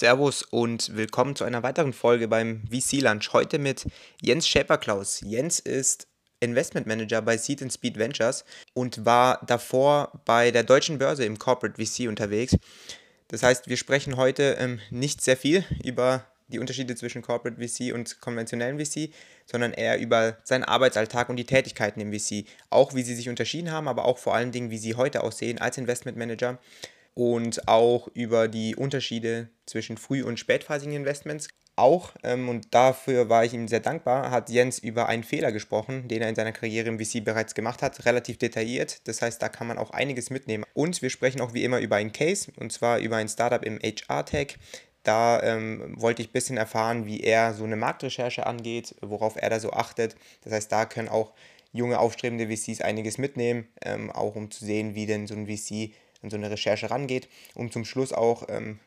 Servus und willkommen zu einer weiteren Folge beim VC Lunch. Heute mit Jens Schäper-Klaus. Jens ist Investment Manager bei Seed and Speed Ventures und war davor bei der deutschen Börse im Corporate VC unterwegs. Das heißt, wir sprechen heute ähm, nicht sehr viel über die Unterschiede zwischen Corporate VC und konventionellen VC, sondern eher über seinen Arbeitsalltag und die Tätigkeiten im VC. Auch wie sie sich unterschieden haben, aber auch vor allen Dingen, wie sie heute aussehen als Investment Manager und auch über die Unterschiede zwischen früh- und spätphasigen Investments. Auch, ähm, und dafür war ich ihm sehr dankbar, hat Jens über einen Fehler gesprochen, den er in seiner Karriere im VC bereits gemacht hat, relativ detailliert. Das heißt, da kann man auch einiges mitnehmen. Und wir sprechen auch wie immer über einen Case, und zwar über ein Startup im HR-Tech. Da ähm, wollte ich ein bisschen erfahren, wie er so eine Marktrecherche angeht, worauf er da so achtet. Das heißt, da können auch junge, aufstrebende VCs einiges mitnehmen, ähm, auch um zu sehen, wie denn so ein VC an so eine Recherche rangeht. Und zum Schluss auch ähm,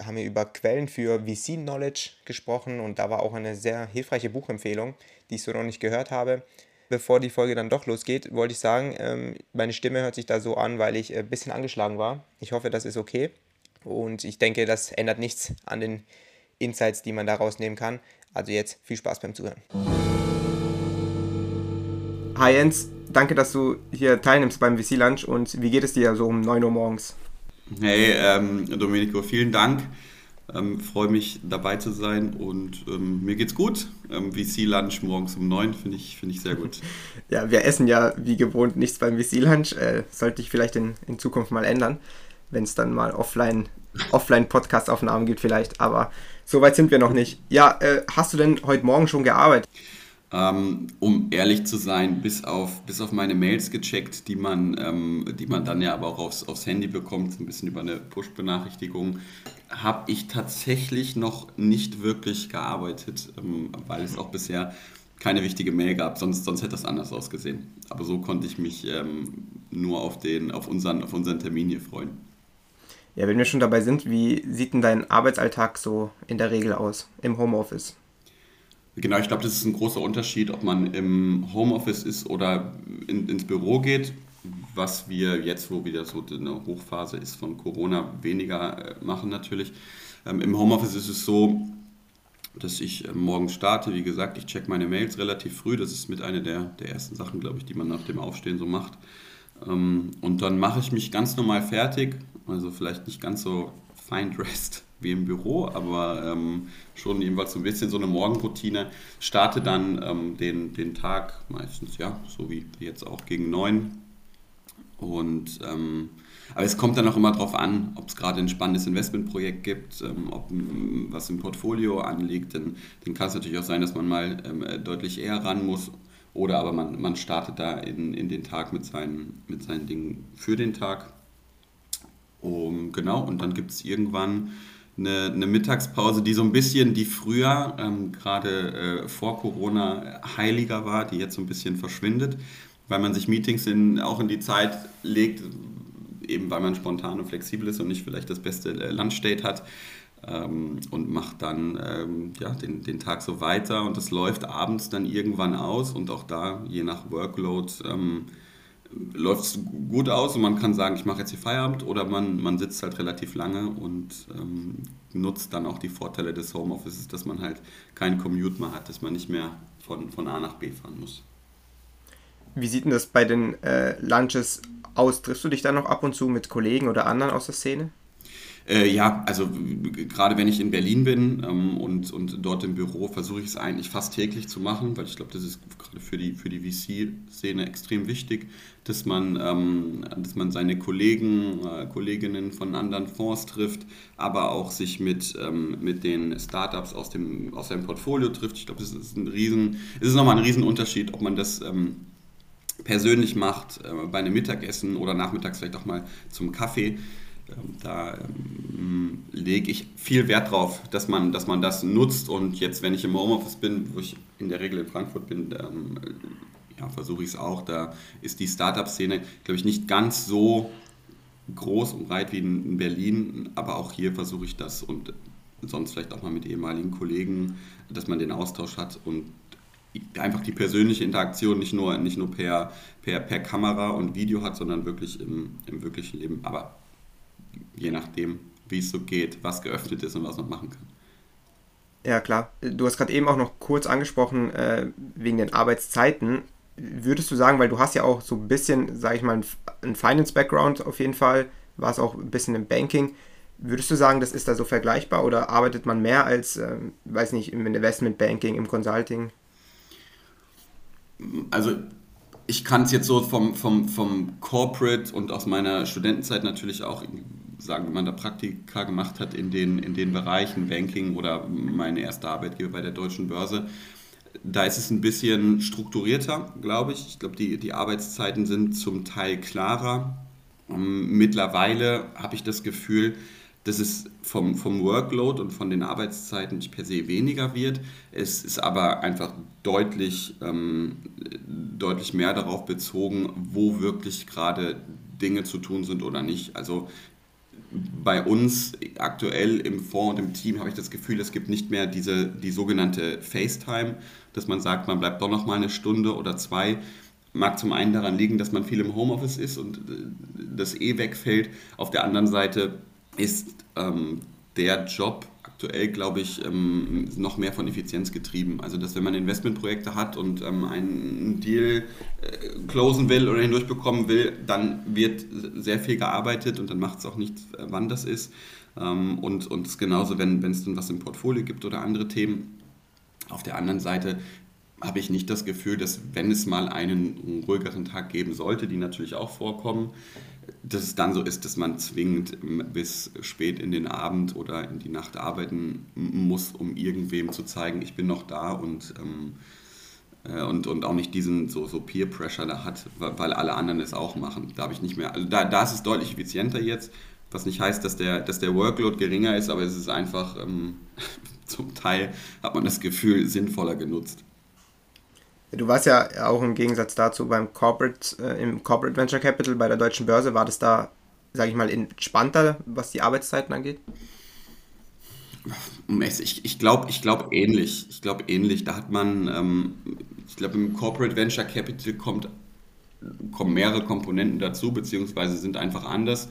haben wir über Quellen für VC-Knowledge gesprochen und da war auch eine sehr hilfreiche Buchempfehlung, die ich so noch nicht gehört habe. Bevor die Folge dann doch losgeht, wollte ich sagen, ähm, meine Stimme hört sich da so an, weil ich ein äh, bisschen angeschlagen war. Ich hoffe, das ist okay. Und ich denke, das ändert nichts an den Insights, die man da rausnehmen kann. Also jetzt viel Spaß beim Zuhören. Hi Jens, danke, dass du hier teilnimmst beim VC Lunch und wie geht es dir so um 9 Uhr morgens? Hey ähm, Domenico, vielen Dank. Ähm, freue mich dabei zu sein und ähm, mir geht's gut. Ähm, VC Lunch morgens um 9 finde ich, find ich sehr gut. ja, wir essen ja wie gewohnt nichts beim VC Lunch. Äh, sollte ich vielleicht in, in Zukunft mal ändern, wenn es dann mal offline, offline Podcast-Aufnahmen gibt vielleicht. Aber so weit sind wir noch nicht. Ja, äh, hast du denn heute Morgen schon gearbeitet? Ähm, um ehrlich zu sein, bis auf, bis auf meine Mails gecheckt, die man, ähm, die man dann ja aber auch aufs, aufs Handy bekommt, ein bisschen über eine Push-Benachrichtigung, habe ich tatsächlich noch nicht wirklich gearbeitet, ähm, weil es auch bisher keine wichtige Mail gab, sonst, sonst hätte das anders ausgesehen. Aber so konnte ich mich ähm, nur auf, den, auf, unseren, auf unseren Termin hier freuen. Ja, wenn wir schon dabei sind, wie sieht denn dein Arbeitsalltag so in der Regel aus im Homeoffice? Genau, ich glaube, das ist ein großer Unterschied, ob man im Homeoffice ist oder in, ins Büro geht, was wir jetzt, wo wieder so eine Hochphase ist von Corona, weniger äh, machen natürlich. Ähm, Im Homeoffice ist es so, dass ich äh, morgens starte. Wie gesagt, ich check meine Mails relativ früh. Das ist mit einer der, der ersten Sachen, glaube ich, die man nach dem Aufstehen so macht. Ähm, und dann mache ich mich ganz normal fertig, also vielleicht nicht ganz so fine dressed wie im Büro, aber ähm, schon jedenfalls so ein bisschen so eine Morgenroutine. Starte dann ähm, den, den Tag meistens, ja, so wie jetzt auch gegen neun. Und ähm, aber es kommt dann auch immer darauf an, ob es gerade ein spannendes Investmentprojekt gibt, ähm, ob was im Portfolio anliegt. Dann, dann kann es natürlich auch sein, dass man mal ähm, deutlich eher ran muss. Oder aber man, man startet da in, in den Tag mit seinen, mit seinen Dingen für den Tag. Um, genau, und dann gibt es irgendwann eine, eine, Mittagspause, die so ein bisschen, die früher, ähm, gerade äh, vor Corona, heiliger war, die jetzt so ein bisschen verschwindet, weil man sich Meetings in, auch in die Zeit legt, eben weil man spontan und flexibel ist und nicht vielleicht das beste äh, Lunchstate hat. Ähm, und macht dann ähm, ja, den, den Tag so weiter und das läuft abends dann irgendwann aus und auch da, je nach Workload, ähm, läuft es gut aus und man kann sagen, ich mache jetzt hier Feierabend oder man, man sitzt halt relativ lange und ähm, nutzt dann auch die Vorteile des Homeoffices, dass man halt keinen Commute mehr hat, dass man nicht mehr von, von A nach B fahren muss. Wie sieht denn das bei den äh, Lunches aus? Triffst du dich dann noch ab und zu mit Kollegen oder anderen aus der Szene? Äh, ja, also gerade wenn ich in Berlin bin ähm, und, und dort im Büro, versuche ich es eigentlich fast täglich zu machen, weil ich glaube, das ist gerade für die, für die VC-Szene extrem wichtig, dass man, ähm, dass man seine Kollegen, äh, Kolleginnen von anderen Fonds trifft, aber auch sich mit, ähm, mit den Startups aus dem, aus seinem Portfolio trifft. Ich glaube, das ist ein riesen, es ist nochmal ein Riesenunterschied, ob man das ähm, persönlich macht, äh, bei einem Mittagessen oder nachmittags vielleicht auch mal zum Kaffee. Ähm, da ähm, lege ich viel Wert drauf, dass man, dass man das nutzt. Und jetzt, wenn ich im Homeoffice bin, wo ich in der Regel in Frankfurt bin, ähm, ja, versuche ich es auch. Da ist die Startup-Szene, glaube ich, nicht ganz so groß und breit wie in, Berlin, aber auch hier versuche ich das und sonst vielleicht auch mal mit ehemaligen Kollegen, dass man den Austausch hat und einfach die persönliche Interaktion nicht nur, nicht nur per, per, per Kamera und Video hat, sondern wirklich im, im wirklichen Leben. Aber je nachdem, wie es so geht, was geöffnet ist und was man machen kann. Ja, klar. Du hast gerade eben auch noch kurz angesprochen, äh, wegen den Arbeitszeiten. Würdest du sagen, weil du hast ja auch so ein bisschen, sage ich mal, einen Finance-Background auf jeden Fall, warst auch ein bisschen im Banking. Würdest du sagen, das ist da so vergleichbar oder arbeitet man mehr als, äh, weiß nicht, im Investmentbanking, im Consulting? Also ich kann es jetzt so vom, vom, vom Corporate und aus meiner Studentenzeit natürlich auch sagen, wenn man da Praktika gemacht hat in den, in den Bereichen Banking oder meine erste Arbeitgeber bei der Deutschen Börse, da ist es ein bisschen strukturierter, glaube ich. Ich glaube, die, die Arbeitszeiten sind zum Teil klarer. Ähm, mittlerweile habe ich das Gefühl, dass es vom, vom Workload und von den Arbeitszeiten nicht per se weniger wird. Es ist aber einfach deutlich, ähm, deutlich mehr darauf bezogen, wo wirklich gerade Dinge zu tun sind oder nicht. Also bei uns aktuell im Fonds und im Team habe ich das Gefühl, es gibt nicht mehr diese, die sogenannte FaceTime, dass man sagt, man bleibt doch noch mal eine Stunde oder zwei. Mag zum einen daran liegen, dass man viel im Homeoffice ist und äh, das eh wegfällt. Auf der anderen Seite ist ähm, der Job aktuell, glaube ich, ähm, noch mehr von Effizienz getrieben. Also, dass wenn man Investmentprojekte hat und ähm, einen Deal äh, closen will oder hindurchbekommen will, dann wird sehr viel gearbeitet und dann macht es auch nichts, äh, wann das ist. Ähm, und, und es genauso, wenn es dann was im Portfolio gibt oder andere Themen. Auf der anderen Seite habe ich nicht das Gefühl, dass wenn es mal einen ruhigeren Tag geben sollte, die natürlich auch vorkommen, dass es dann so ist, dass man zwingend bis spät in den Abend oder in die Nacht arbeiten muss, um irgendwem zu zeigen, ich bin noch da und, ähm, äh, und, und auch nicht diesen so, so Peer Pressure da hat, weil alle anderen es auch machen. Da habe ich nicht mehr, also da, da ist es deutlich effizienter jetzt, was nicht heißt, dass der, dass der Workload geringer ist, aber es ist einfach ähm, zum Teil, hat man das Gefühl, sinnvoller genutzt. Du warst ja auch im Gegensatz dazu beim Corporate, äh, im Corporate Venture Capital bei der Deutschen Börse. War das da, sage ich mal, entspannter, was die Arbeitszeiten angeht? Ich, ich glaube ich glaub ähnlich. Ich glaube ähnlich. Da hat man, ähm, ich glaube, im Corporate Venture Capital kommt, kommen mehrere Komponenten dazu, beziehungsweise sind einfach anders.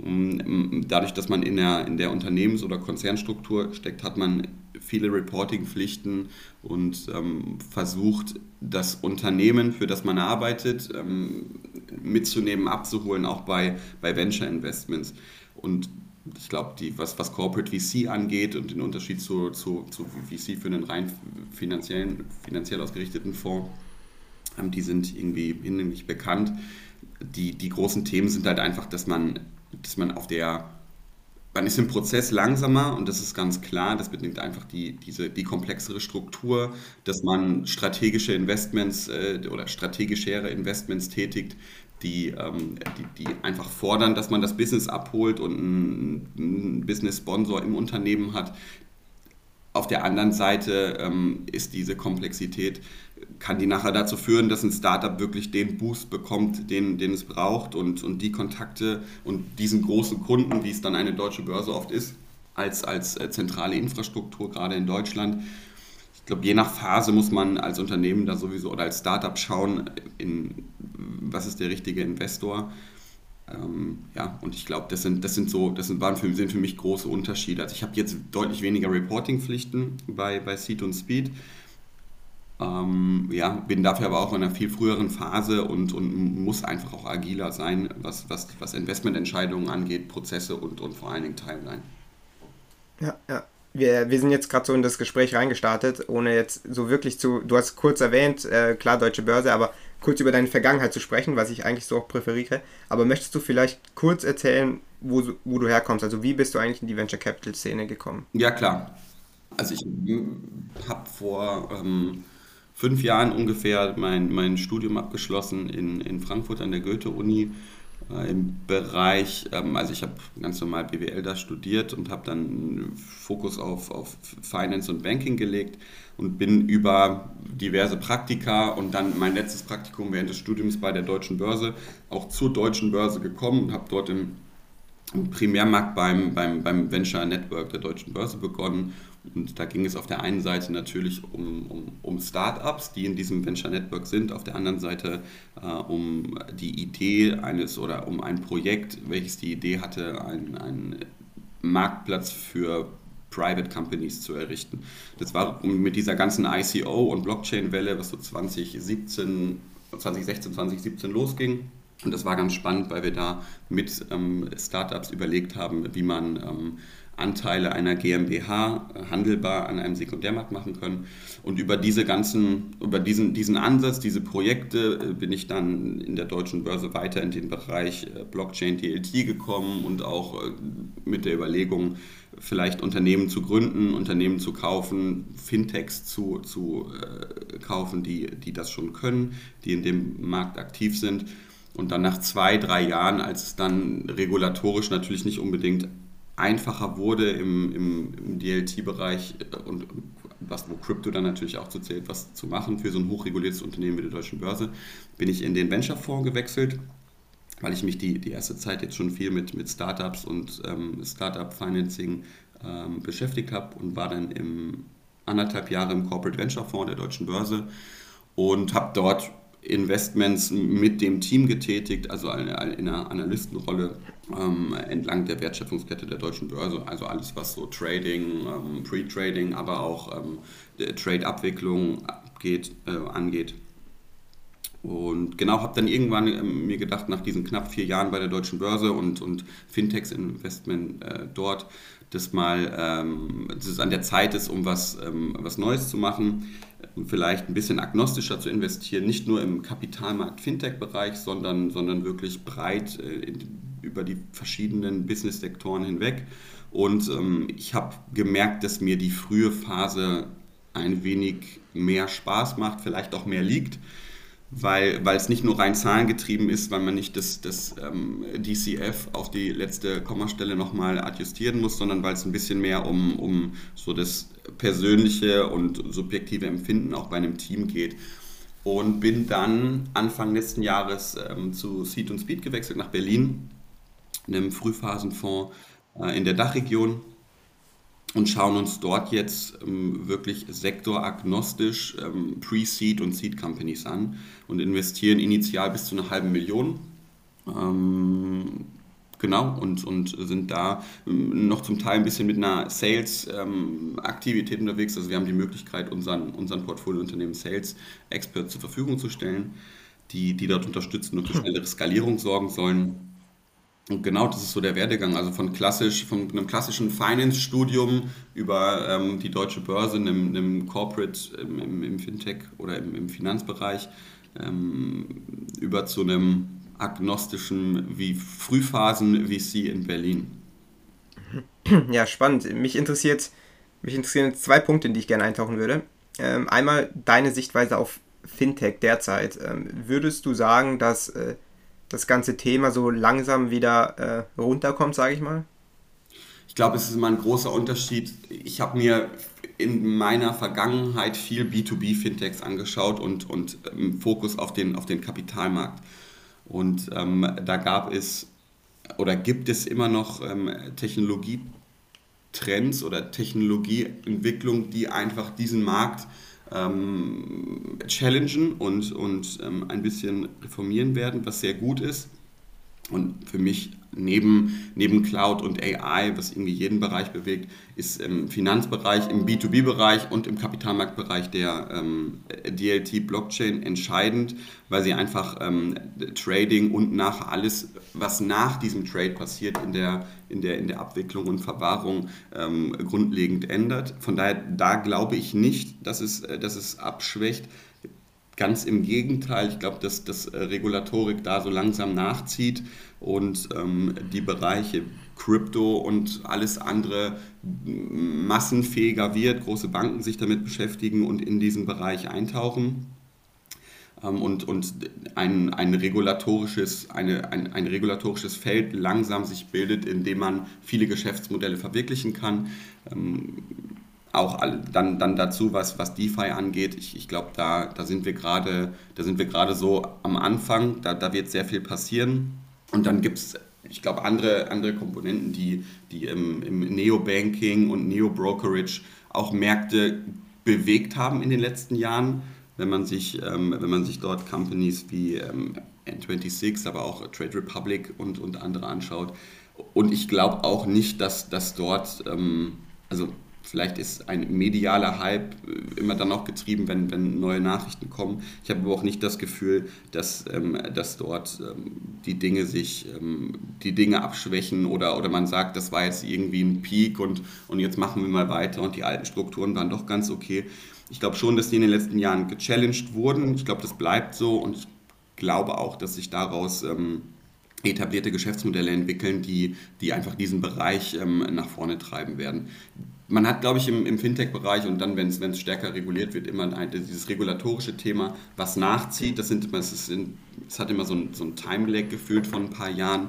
Ähm, dadurch, dass man in der, in der Unternehmens- oder Konzernstruktur steckt, hat man viele Reporting-Pflichten und ähm, versucht, das Unternehmen, für das man arbeitet, ähm, mitzunehmen, abzuholen, auch bei, bei Venture Investments. Und ich glaube, was, was Corporate VC angeht und den Unterschied zu, zu, zu VC für einen rein finanziellen, finanziell ausgerichteten Fonds, ähm, die sind irgendwie hinlänglich bekannt. Die, die großen Themen sind halt einfach, dass man, dass man auf der man ist im Prozess langsamer und das ist ganz klar. Das bedingt einfach die, diese, die komplexere Struktur, dass man strategische Investments äh, oder strategischere Investments tätigt, die, ähm, die, die, einfach fordern, dass man das Business abholt und einen, Business-Sponsor im Unternehmen hat. Auf der anderen Seite ähm, ist diese Komplexität kann die nachher dazu führen, dass ein Startup wirklich den Boost bekommt, den, den es braucht und, und die Kontakte und diesen großen Kunden, wie es dann eine deutsche Börse oft ist, als, als äh, zentrale Infrastruktur, gerade in Deutschland. Ich glaube, je nach Phase muss man als Unternehmen da sowieso oder als Startup schauen, in, was ist der richtige Investor. Ähm, ja, und ich glaube, das sind, das sind so, das sind, waren für, sind für mich große Unterschiede. Also ich habe jetzt deutlich weniger Reporting-Pflichten bei, bei Seed und Speed ähm, ja, bin dafür aber auch in einer viel früheren Phase und, und muss einfach auch agiler sein, was, was, was Investmententscheidungen angeht, Prozesse und, und vor allen Dingen Timeline. Ja, ja. Wir, wir sind jetzt gerade so in das Gespräch reingestartet, ohne jetzt so wirklich zu, du hast kurz erwähnt, äh, klar, Deutsche Börse, aber kurz über deine Vergangenheit zu sprechen, was ich eigentlich so auch präferiere. Aber möchtest du vielleicht kurz erzählen, wo, wo du herkommst? Also wie bist du eigentlich in die Venture Capital Szene gekommen? Ja, klar. Also ich habe vor ähm, fünf Jahren ungefähr mein, mein Studium abgeschlossen in, in Frankfurt an der Goethe-Uni im Bereich, ähm, also ich habe ganz normal BWL da studiert und habe dann Fokus auf, auf Finance und Banking gelegt und bin über diverse Praktika und dann mein letztes Praktikum während des Studiums bei der Deutschen Börse auch zur Deutschen Börse gekommen und habe dort im, im Primärmarkt beim, beim, beim Venture Network der Deutschen Börse begonnen und da ging es auf der einen Seite natürlich um, um, um Startups, die in diesem Venture Network sind, auf der anderen Seite äh, um die Idee eines oder um ein Projekt, welches die Idee hatte, ein, ein Marktplatz für Private Companies zu errichten. Das war mit dieser ganzen ICO und Blockchain-Welle, was so 2017, 2016, 2017 losging. Und das war ganz spannend, weil wir da mit ähm, Startups überlegt haben, wie man ähm, Anteile einer GmbH handelbar an einem Sekundärmarkt machen können. Und über diese ganzen, über diesen, diesen Ansatz, diese Projekte äh, bin ich dann in der deutschen Börse weiter in den Bereich äh, Blockchain DLT gekommen und auch äh, mit der Überlegung, vielleicht Unternehmen zu gründen, Unternehmen zu kaufen, Fintechs zu, zu äh, kaufen, die, die das schon können, die in dem Markt aktiv sind. Und dann nach zwei, drei Jahren, als es dann regulatorisch natürlich nicht unbedingt einfacher wurde im, im, im DLT-Bereich äh, und was, wo Crypto dann natürlich auch zu zählt, was zu machen für so ein hochreguliertes Unternehmen wie der Deutschen Börse, bin ich in den Venture-Fonds gewechselt, weil ich mich die, die erste Zeit jetzt schon viel mit, mit Startups und ähm, Startup-Financing ähm, beschäftigt habe und war dann im anderthalb Jahre im Corporate Venture Fonds der Deutschen Börse und habe dort Investments mit dem Team getätigt, also in einer Analystenrolle ähm, entlang der Wertschöpfungskette der deutschen Börse. Also alles, was so Trading, ähm, Pre-Trading, aber auch ähm, Trade-Abwicklung äh, angeht. Und genau, habe dann irgendwann ähm, mir gedacht, nach diesen knapp vier Jahren bei der deutschen Börse und, und Fintechs-Investment äh, dort, dass mal, ähm, dass es an der Zeit ist, um was, ähm, was Neues zu machen vielleicht ein bisschen agnostischer zu investieren, nicht nur im Kapitalmarkt-Fintech-Bereich, sondern, sondern wirklich breit äh, über die verschiedenen Business-Sektoren hinweg. Und ähm, ich habe gemerkt, dass mir die frühe Phase ein wenig mehr Spaß macht, vielleicht auch mehr liegt weil, weil es nicht nur rein zahlengetrieben ist, weil man nicht das, das ähm, DCF auf die letzte Kommastelle nochmal adjustieren muss, sondern weil es ein bisschen mehr um, um so das persönliche und subjektive Empfinden auch bei einem Team geht. Und bin dann Anfang letzten Jahres ähm, zu Seed und Speed gewechselt nach Berlin, einem Frühphasenfonds äh, in der Dachregion und schauen uns dort jetzt ähm, wirklich sektoragnostisch ähm, Pre-Seed und Seed Companies an und investieren initial bis zu einer halben Million. Ähm, genau, und, und sind da ähm, noch zum Teil ein bisschen mit einer Sales-Aktivität ähm, unterwegs. Also wir haben die Möglichkeit, unseren, unseren Portfoliounternehmen Sales Experts zur Verfügung zu stellen, die, die dort unterstützen und für schnellere Skalierung sorgen sollen. Und genau das ist so der Werdegang, also von klassisch, von einem klassischen Finance-Studium über ähm, die deutsche Börse, einem, einem Corporate ähm, im, im, Fintech oder im, im Finanzbereich, ähm, über zu einem agnostischen wie Frühphasen-VC in Berlin. Ja, spannend. Mich interessiert, mich interessieren zwei Punkte, in die ich gerne eintauchen würde. Ähm, einmal deine Sichtweise auf Fintech derzeit. Ähm, würdest du sagen, dass äh, das ganze Thema so langsam wieder äh, runterkommt, sage ich mal? Ich glaube, es ist immer ein großer Unterschied. Ich habe mir in meiner Vergangenheit viel B2B-Fintechs angeschaut und, und ähm, Fokus auf den, auf den Kapitalmarkt. Und ähm, da gab es oder gibt es immer noch ähm, Technologietrends oder Technologieentwicklung, die einfach diesen Markt ähm, challengen und, und ähm, ein bisschen reformieren werden, was sehr gut ist. Und für mich neben, neben Cloud und AI, was irgendwie jeden Bereich bewegt, ist im Finanzbereich, im B2B-Bereich und im Kapitalmarktbereich der ähm, DLT-Blockchain entscheidend, weil sie einfach ähm, Trading und nach alles, was nach diesem Trade passiert, in der, in der, in der Abwicklung und Verwahrung ähm, grundlegend ändert. Von daher, da glaube ich nicht, dass es, äh, dass es abschwächt. Ganz im Gegenteil, ich glaube, dass, dass äh, Regulatorik da so langsam nachzieht und ähm, die Bereiche Krypto und alles andere massenfähiger wird, große Banken sich damit beschäftigen und in diesen Bereich eintauchen ähm, und, und ein, ein, regulatorisches, eine, ein, ein regulatorisches Feld langsam sich bildet, in dem man viele Geschäftsmodelle verwirklichen kann. Ähm, auch dann, dann dazu, was, was DeFi angeht, ich, ich glaube, da, da sind wir gerade so am Anfang, da, da wird sehr viel passieren. Und dann gibt es, ich glaube, andere, andere Komponenten, die, die im, im Neo-Banking und Neo-Brokerage auch Märkte bewegt haben in den letzten Jahren. Wenn man sich, ähm, wenn man sich dort Companies wie ähm, N26, aber auch Trade Republic und, und andere anschaut, und ich glaube auch nicht, dass, dass dort, ähm, also Vielleicht ist ein medialer Hype äh, immer dann auch getrieben, wenn, wenn neue Nachrichten kommen. Ich habe aber auch nicht das Gefühl, dass, ähm, dass dort ähm, die Dinge sich, ähm, die Dinge abschwächen oder, oder man sagt, das war jetzt irgendwie ein Peak und, und jetzt machen wir mal weiter und die alten Strukturen waren doch ganz okay. Ich glaube schon, dass die in den letzten Jahren gechallenged wurden. Ich glaube, das bleibt so und ich glaube auch, dass sich daraus ähm, etablierte Geschäftsmodelle entwickeln, die, die einfach diesen Bereich ähm, nach vorne treiben werden man hat, glaube ich, im, im Fintech-Bereich und dann, wenn es stärker reguliert wird, immer ein, dieses regulatorische Thema, was nachzieht. Das, sind, das, sind, das hat immer so ein, so ein Time-Lag gefühlt von ein paar Jahren.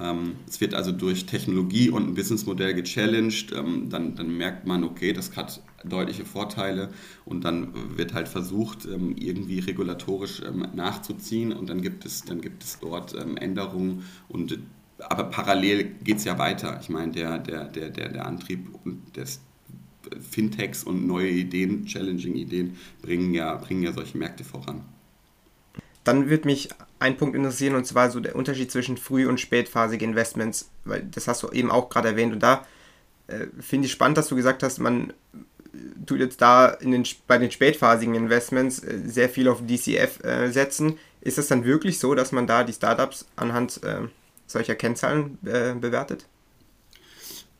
Ähm, es wird also durch Technologie und ein Businessmodell gechallenged. Ähm, dann, dann merkt man, okay, das hat deutliche Vorteile und dann wird halt versucht, ähm, irgendwie regulatorisch ähm, nachzuziehen und dann gibt es, dann gibt es dort ähm, Änderungen und aber parallel geht es ja weiter. Ich meine, der, der, der, der, der Antrieb des Fintechs und neue Ideen, challenging Ideen, bringen ja, bringen ja solche Märkte voran. Dann wird mich ein Punkt interessieren, und zwar so der Unterschied zwischen früh- und spätphasige Investments, weil das hast du eben auch gerade erwähnt. Und da äh, finde ich spannend, dass du gesagt hast, man tut jetzt da in den, bei den spätphasigen Investments äh, sehr viel auf DCF äh, setzen. Ist es dann wirklich so, dass man da die Startups anhand äh, solcher Kennzahlen äh, bewertet?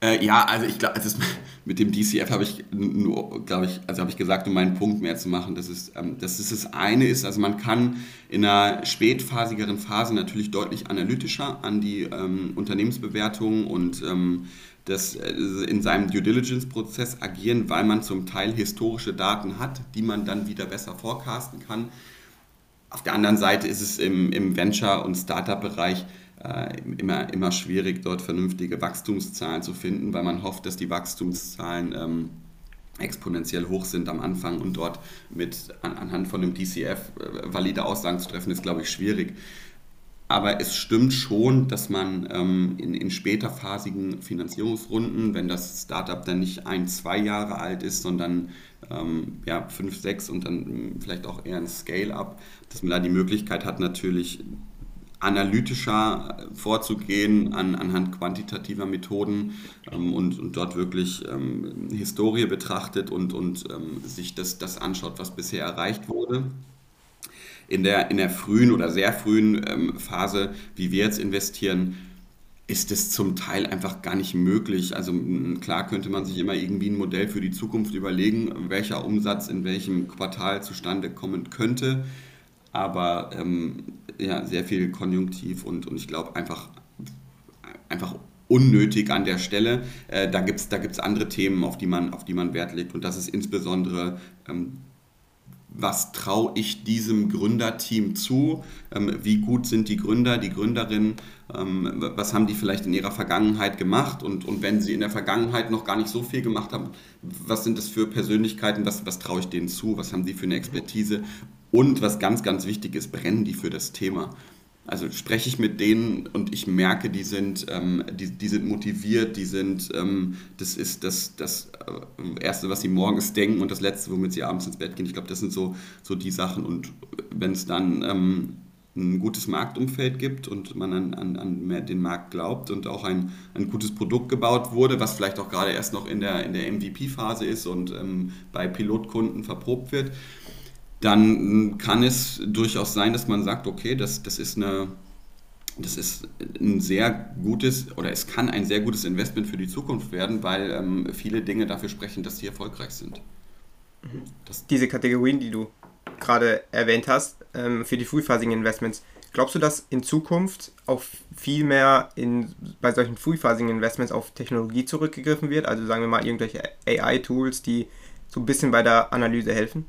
Äh, ja, also ich glaube, also mit dem DCF habe ich nur, glaube ich, also habe ich gesagt, um meinen Punkt mehr zu machen, dass es, ähm, dass es das eine ist, also man kann in einer spätphasigeren Phase natürlich deutlich analytischer an die ähm, Unternehmensbewertung und ähm, das äh, in seinem Due Diligence-Prozess agieren, weil man zum Teil historische Daten hat, die man dann wieder besser forecasten kann. Auf der anderen Seite ist es im, im Venture- und Startup-Bereich äh, immer, immer schwierig, dort vernünftige Wachstumszahlen zu finden, weil man hofft, dass die Wachstumszahlen ähm, exponentiell hoch sind am Anfang und dort mit an, anhand von dem DCF äh, valide Aussagen zu treffen, ist, glaube ich, schwierig. Aber es stimmt schon, dass man ähm, in, in späterphasigen Finanzierungsrunden, wenn das Startup dann nicht ein, zwei Jahre alt ist, sondern ähm, ja, fünf, sechs und dann vielleicht auch eher ein Scale-up, dass man da die Möglichkeit hat, natürlich analytischer vorzugehen an, anhand quantitativer Methoden ähm, und, und, dort wirklich ähm, Historie betrachtet und, und ähm, sich das, das anschaut, was bisher erreicht wurde. In der, in der frühen oder sehr frühen ähm, Phase, wie wir jetzt investieren, ist es zum Teil einfach gar nicht möglich. Also klar könnte man sich immer irgendwie ein Modell für die Zukunft überlegen, welcher Umsatz in welchem Quartal zustande kommen könnte aber ähm, ja, sehr viel Konjunktiv und, und ich glaube einfach, einfach unnötig an der Stelle. Äh, da gibt es da gibt's andere Themen, auf die, man, auf die man Wert legt und das ist insbesondere ähm, was traue ich diesem Gründerteam zu? Ähm, wie gut sind die Gründer, die Gründerinnen? Ähm, was haben die vielleicht in ihrer Vergangenheit gemacht? Und, und wenn sie in der Vergangenheit noch gar nicht so viel gemacht haben, was sind das für Persönlichkeiten? Was, was traue ich denen zu? Was haben die für eine Expertise? Und was ganz, ganz wichtig ist, brennen die für das Thema? Also spreche ich mit denen und ich merke, die sind, ähm, die, die sind motiviert, die sind, ähm, das ist das, das äh, Erste, was sie morgens denken und das Letzte, womit sie abends ins Bett gehen. Ich glaube, das sind so, so die Sachen. Und wenn es dann ähm, ein gutes Marktumfeld gibt und man an, an, an den Markt glaubt und auch ein, ein gutes Produkt gebaut wurde, was vielleicht auch gerade erst noch in der, in der MVP-Phase ist und ähm, bei Pilotkunden verprobt wird, dann kann es durchaus sein, dass man sagt, okay, das, das ist eine das ist ein sehr gutes oder es kann ein sehr gutes Investment für die Zukunft werden, weil ähm, viele Dinge dafür sprechen, dass sie erfolgreich sind. Das Diese Kategorien, die du gerade erwähnt hast, ähm, für die frühphasigen Investments, glaubst du, dass in Zukunft auch viel mehr in, bei solchen frühphasigen Investments auf Technologie zurückgegriffen wird? Also sagen wir mal irgendwelche AI-Tools, die so ein bisschen bei der Analyse helfen?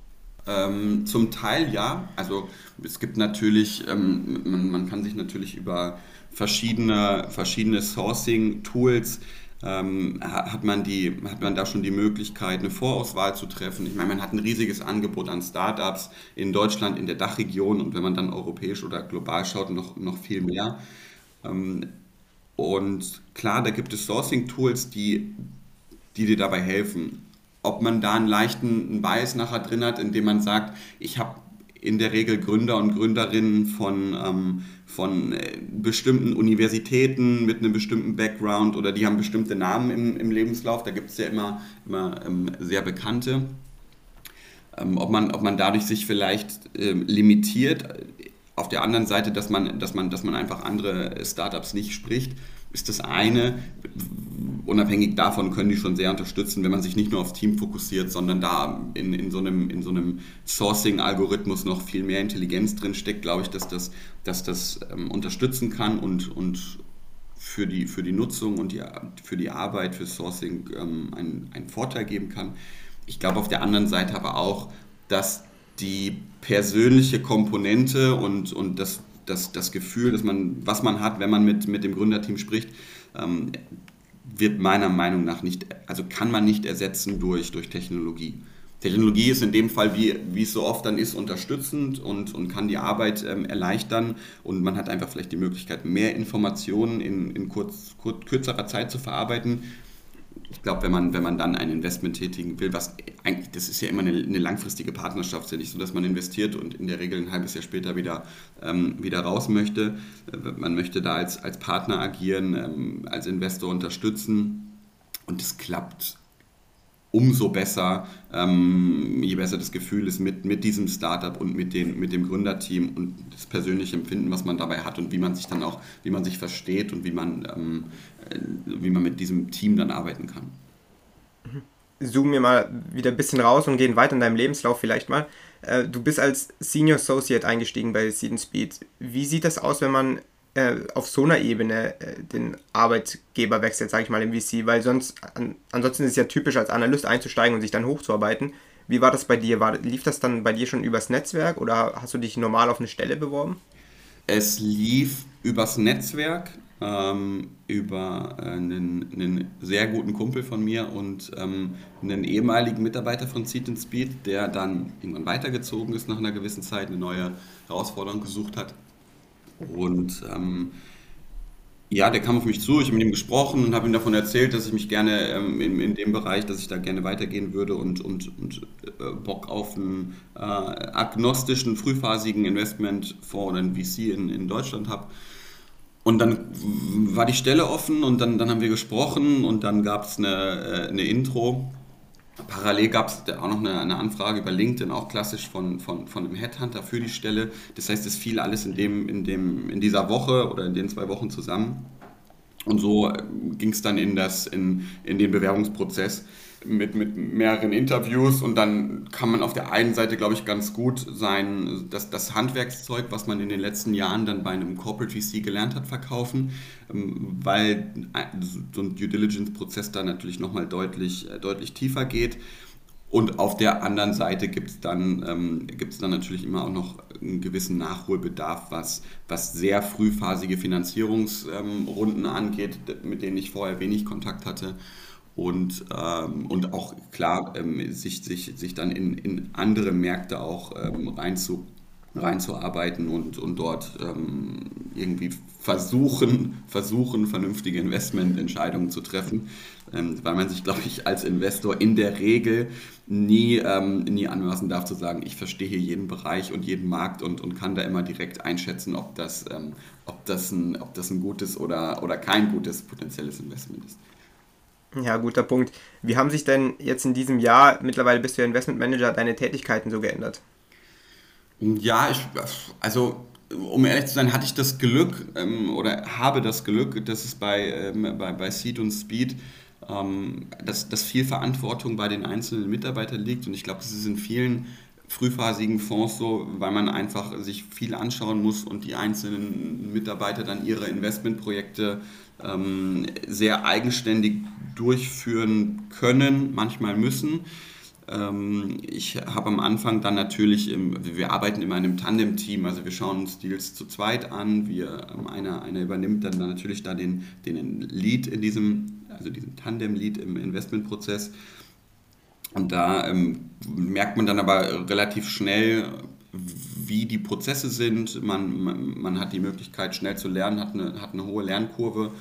Ähm, zum Teil ja. Also es gibt natürlich, ähm, man, man, kann sich natürlich über verschiedene, verschiedene Sourcing-Tools ähm, hat, man die, hat man da schon die Möglichkeit, eine Vorauswahl zu treffen. Ich meine, man hat ein riesiges Angebot an Startups in Deutschland, in der Dachregion und wenn man dann europäisch oder global schaut, noch, noch viel mehr. Ähm, und klar, da gibt es Sourcing-Tools, die, die dir dabei helfen ob man da einen leichten Bias nachher drin hat, indem man sagt, ich habe in der Regel Gründer und Gründerinnen von, ähm, von äh, bestimmten Universitäten mit einem bestimmten Background oder die haben bestimmte Namen im, im Lebenslauf. Da gibt es ja immer, immer ähm, sehr bekannte. Ähm, ob, man, ob man dadurch sich vielleicht ähm, limitiert. Auf der anderen Seite, dass man, dass, man, dass man einfach andere Startups nicht spricht, ist das eine unabhängig davon können die schon sehr unterstützen, wenn man sich nicht nur aufs Team fokussiert, sondern da in, in so einem, in so einem Sourcing-Algorithmus noch viel mehr Intelligenz drin steckt, glaube ich, dass das, dass das ähm, unterstützen kann und, und für, die, für die Nutzung und die, für die Arbeit, für Sourcing ähm, einen, einen Vorteil geben kann. Ich glaube auf der anderen Seite aber auch, dass die persönliche Komponente und, und das, das, das Gefühl, dass man, was man hat, wenn man mit, mit dem Gründerteam spricht, ähm, wird meiner Meinung nach nicht, also kann man nicht ersetzen durch, durch Technologie. Technologie ist in dem Fall, wie, wie es so oft dann ist, unterstützend und, und kann die Arbeit ähm, erleichtern und man hat einfach vielleicht die Möglichkeit, mehr Informationen in, in kurz, kurz, kürzerer Zeit zu verarbeiten ich glaube, wenn man, wenn man dann ein Investment tätigen will, was eigentlich, das ist ja immer eine, eine langfristige Partnerschaft, ist ja nicht so, dass man investiert und in der Regel ein halbes Jahr später wieder, ähm, wieder raus möchte. Äh, man möchte da als, als Partner agieren, ähm, als Investor unterstützen und es klappt umso besser, ähm, je besser das Gefühl ist mit, mit diesem Startup und mit, den, mit dem Gründerteam und das persönliche Empfinden, was man dabei hat und wie man sich dann auch, wie man sich versteht und wie man, ähm, äh, wie man mit diesem Team dann arbeiten kann. Zoomen wir mal wieder ein bisschen raus und gehen weiter in deinem Lebenslauf vielleicht mal. Äh, du bist als Senior Associate eingestiegen bei Seed Speed. Wie sieht das aus, wenn man äh, auf so einer Ebene äh, den Arbeitgeber wechselt, sage ich mal im VC, weil sonst an, ansonsten ist es ja typisch als Analyst einzusteigen und sich dann hochzuarbeiten. Wie war das bei dir? War, lief das dann bei dir schon übers Netzwerk oder hast du dich normal auf eine Stelle beworben? Es lief übers Netzwerk, ähm, über äh, einen, einen, sehr guten Kumpel von mir und ähm, einen ehemaligen Mitarbeiter von Seed Speed, der dann irgendwann weitergezogen ist nach einer gewissen Zeit, eine neue Herausforderung gesucht hat und ähm, ja, der kam auf mich zu, ich habe mit ihm gesprochen und habe ihm davon erzählt, dass ich mich gerne ähm, in, in, dem Bereich, dass ich da gerne weitergehen würde und, und, und äh, Bock auf einen äh, agnostischen, frühphasigen Investmentfonds oder einen VC in, in Deutschland habe. Und dann war die Stelle offen und dann, dann haben wir gesprochen und dann gab es eine, äh, eine Intro Parallel gab es auch noch eine, eine, Anfrage über LinkedIn, auch klassisch von, von, von einem Headhunter für die Stelle. Das heißt, es fiel alles in, dem, in, dem, in dieser Woche oder in den zwei Wochen zusammen. Und so äh, ging es dann in, das, in, in den Bewerbungsprozess mit, mit mehreren Interviews und dann kann man auf der einen Seite, glaube ich, ganz gut sein, das, das Handwerkszeug, was man in den letzten Jahren dann bei einem Corporate VC gelernt hat, verkaufen, ähm, weil so ein Due Diligence-Prozess da natürlich nochmal deutlich, äh, deutlich tiefer geht. Und auf der anderen Seite gibt es dann, ähm, dann natürlich immer auch noch einen gewissen Nachholbedarf, was, was sehr frühphasige Finanzierungsrunden ähm, angeht, mit denen ich vorher wenig Kontakt hatte und, ähm, und auch klar ähm, sich, sich, sich dann in, in andere Märkte auch ähm, reinzu, reinzuarbeiten und, und dort ähm, irgendwie versuchen, versuchen, vernünftige Investmententscheidungen zu treffen, ähm, weil man sich, glaube ich, als Investor in der Regel nie, ähm, nie anmaßen darf zu sagen, ich verstehe jeden Bereich und jeden Markt und, und kann da immer direkt einschätzen, ob das, ob das, ein, ob das ein gutes oder, oder kein gutes potenzielles Investment ist. Ja, guter Punkt. Wie haben sich denn jetzt in diesem Jahr, mittlerweile bist du ja Investmentmanager, deine Tätigkeiten so geändert? Ja, ich, also um ehrlich zu sein, hatte ich das Glück ähm, oder habe das Glück, dass es bei, ähm, bei, bei Seed und Speed, ähm, dass, dass viel Verantwortung bei den einzelnen Mitarbeitern liegt. Und ich glaube, das ist in vielen frühphasigen Fonds so, weil man einfach sich viel anschauen muss und die einzelnen Mitarbeiter dann ihre Investmentprojekte ähm, sehr eigenständig durchführen können, manchmal müssen. Ähm, ich habe am Anfang dann natürlich, im, wir arbeiten immer in einem Tandem-Team, also wir schauen uns Deals zu zweit an, wir, ähm, einer, einer übernimmt dann, dann natürlich da den, den Lead in diesem, also diesen Tandem-Lead im Investmentprozess. Und da ähm, merkt man dann aber relativ schnell, wie die Prozesse sind. Man, man, man, hat die Möglichkeit, schnell zu lernen, hat eine, hat eine hohe Lernkurve.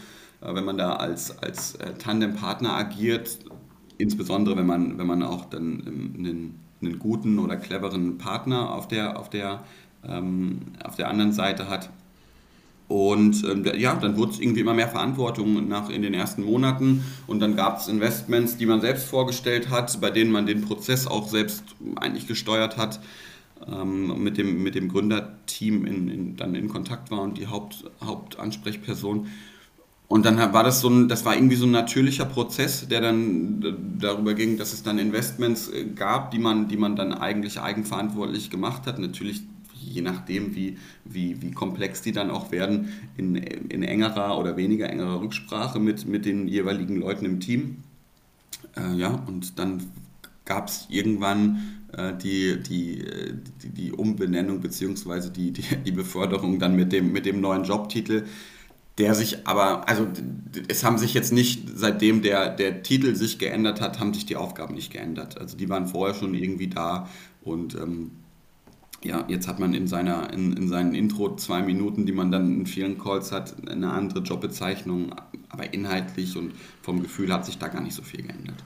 Äh, wenn man da als, als äh, Tandempartner agiert, insbesondere wenn man, wenn man auch dann einen, einen guten oder cleveren Partner auf der, auf der, ähm, auf der anderen Seite hat. Und ähm, ja, dann wurde es irgendwie immer mehr Verantwortung nach in den ersten Monaten und dann gab es Investments, die man selbst vorgestellt hat, bei denen man den Prozess auch selbst eigentlich gesteuert hat, ähm, mit, dem, mit dem Gründerteam in, in, dann in Kontakt war und die Haupt, Hauptansprechperson. Und dann war das so ein, das war irgendwie so ein natürlicher Prozess, der dann darüber ging, dass es dann Investments äh, gab, die man, die man dann eigentlich eigenverantwortlich gemacht hat. Natürlich je nachdem, wie, wie, wie komplex die dann auch werden, in, in engerer oder weniger engerer Rücksprache mit, mit den jeweiligen Leuten im Team. Äh, ja, und dann gab es irgendwann die, die, die, die, Umbenennung bzw. Die, die, die Beförderung dann mit dem, mit dem neuen Jobtitel der sich aber, also es haben sich jetzt nicht, seitdem der, der Titel sich geändert hat, haben sich die Aufgaben nicht geändert. Also die waren vorher schon irgendwie da und ähm, ja, jetzt hat man in, seiner, in, in seinen Intro zwei Minuten, die man dann in vielen Calls hat, eine andere Jobbezeichnung, aber inhaltlich und vom Gefühl hat sich da gar nicht so viel geändert.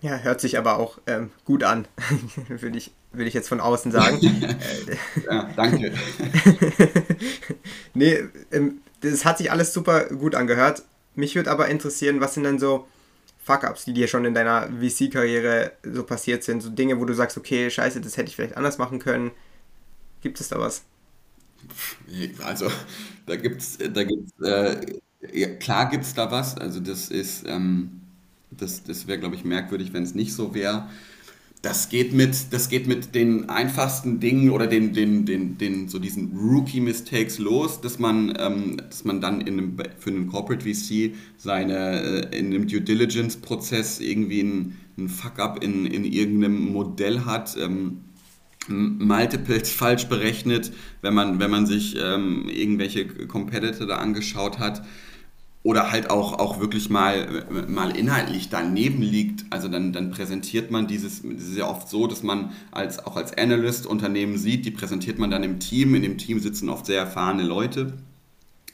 Ja, hört sich aber auch ähm, gut an, würde ich, würd ich jetzt von außen sagen. ja, danke. nee, ähm, das hat sich alles super gut angehört. Mich würde aber interessieren, was sind denn so Fuck-Ups, die dir schon in deiner VC-Karriere so passiert sind? So Dinge, wo du sagst, okay, scheiße, das hätte ich vielleicht anders machen können. Gibt es da was? Also, da gibt es, da gibt's, äh, ja, klar gibt es da was. Also, das ist, ähm, das, das wäre, glaube ich, merkwürdig, wenn es nicht so wäre das geht mit, das geht mit den einfachsten Dingen oder den, den, den, den so diesen Rookie-Mistakes los, dass man, ähm, dass man dann in einem, für einen Corporate VC seine, äh, in einem Due Diligence-Prozess irgendwie einen, einen Fuck-up in, in irgendeinem Modell hat. Ähm, Multiples falsch berechnet, wenn man, wenn man sich ähm, irgendwelche Competitor da angeschaut hat oder halt auch, auch wirklich mal, mal inhaltlich daneben liegt. Also dann, dann präsentiert man dieses, es ist ja oft so, dass man als, auch als Analyst Unternehmen sieht, die präsentiert man dann im Team. In dem Team sitzen oft sehr erfahrene Leute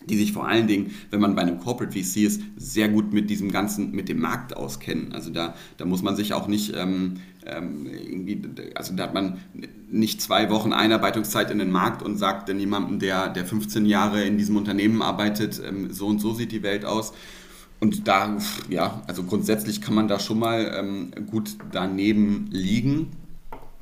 die sich vor allen Dingen, wenn man bei einem Corporate VC ist, sehr gut mit diesem ganzen, mit dem Markt auskennen. Also da, da muss man sich auch nicht ähm, ähm, irgendwie, also da hat man nicht zwei Wochen Einarbeitungszeit in den Markt und sagt dann jemandem, der, der 15 Jahre in diesem Unternehmen arbeitet, ähm, so und so sieht die Welt aus. Und da, ja, also grundsätzlich kann man da schon mal ähm, gut daneben liegen